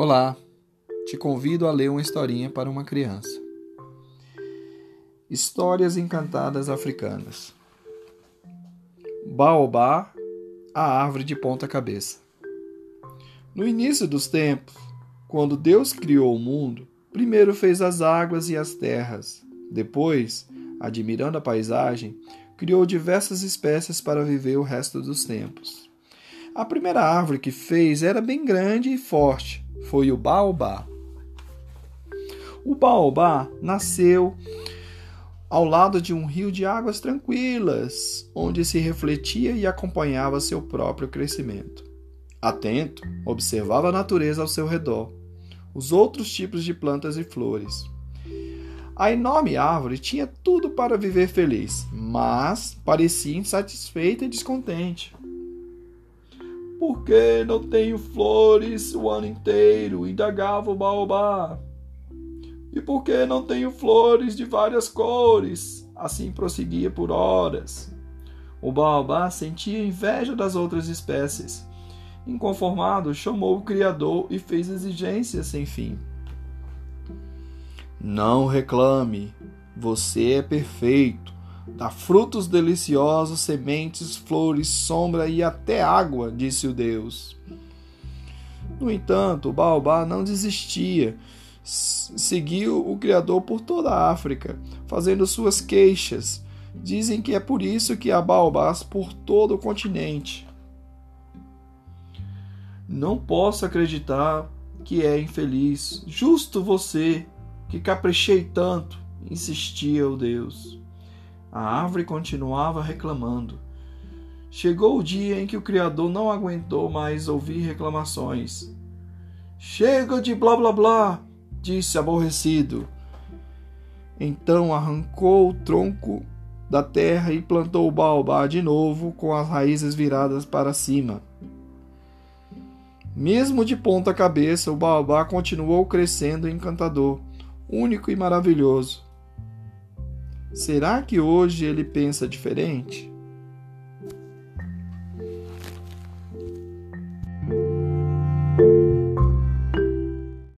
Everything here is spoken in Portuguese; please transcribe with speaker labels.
Speaker 1: Olá, te convido a ler uma historinha para uma criança. Histórias encantadas africanas. Baobá, a árvore de ponta cabeça. No início dos tempos, quando Deus criou o mundo, primeiro fez as águas e as terras. Depois, admirando a paisagem, criou diversas espécies para viver o resto dos tempos. A primeira árvore que fez era bem grande e forte, foi o baobá. O baobá nasceu ao lado de um rio de águas tranquilas, onde se refletia e acompanhava seu próprio crescimento. Atento, observava a natureza ao seu redor, os outros tipos de plantas e flores. A enorme árvore tinha tudo para viver feliz, mas parecia insatisfeita e descontente. Por que não tenho flores o ano inteiro? indagava o baobá. E por que não tenho flores de várias cores? Assim prosseguia por horas. O baobá sentia inveja das outras espécies. Inconformado, chamou o Criador e fez exigências sem fim. Não reclame, você é perfeito Dá frutos deliciosos, sementes, flores, sombra e até água, disse o Deus. No entanto, o baobá não desistia. Seguiu o Criador por toda a África, fazendo suas queixas. Dizem que é por isso que há baobás por todo o continente. Não posso acreditar que é infeliz. Justo você, que caprichei tanto, insistia o Deus. A árvore continuava reclamando. Chegou o dia em que o Criador não aguentou mais ouvir reclamações. Chega de blá blá blá, disse aborrecido. Então arrancou o tronco da terra e plantou o baobá de novo com as raízes viradas para cima. Mesmo de ponta cabeça, o baobá continuou crescendo encantador, único e maravilhoso. Será que hoje ele pensa diferente?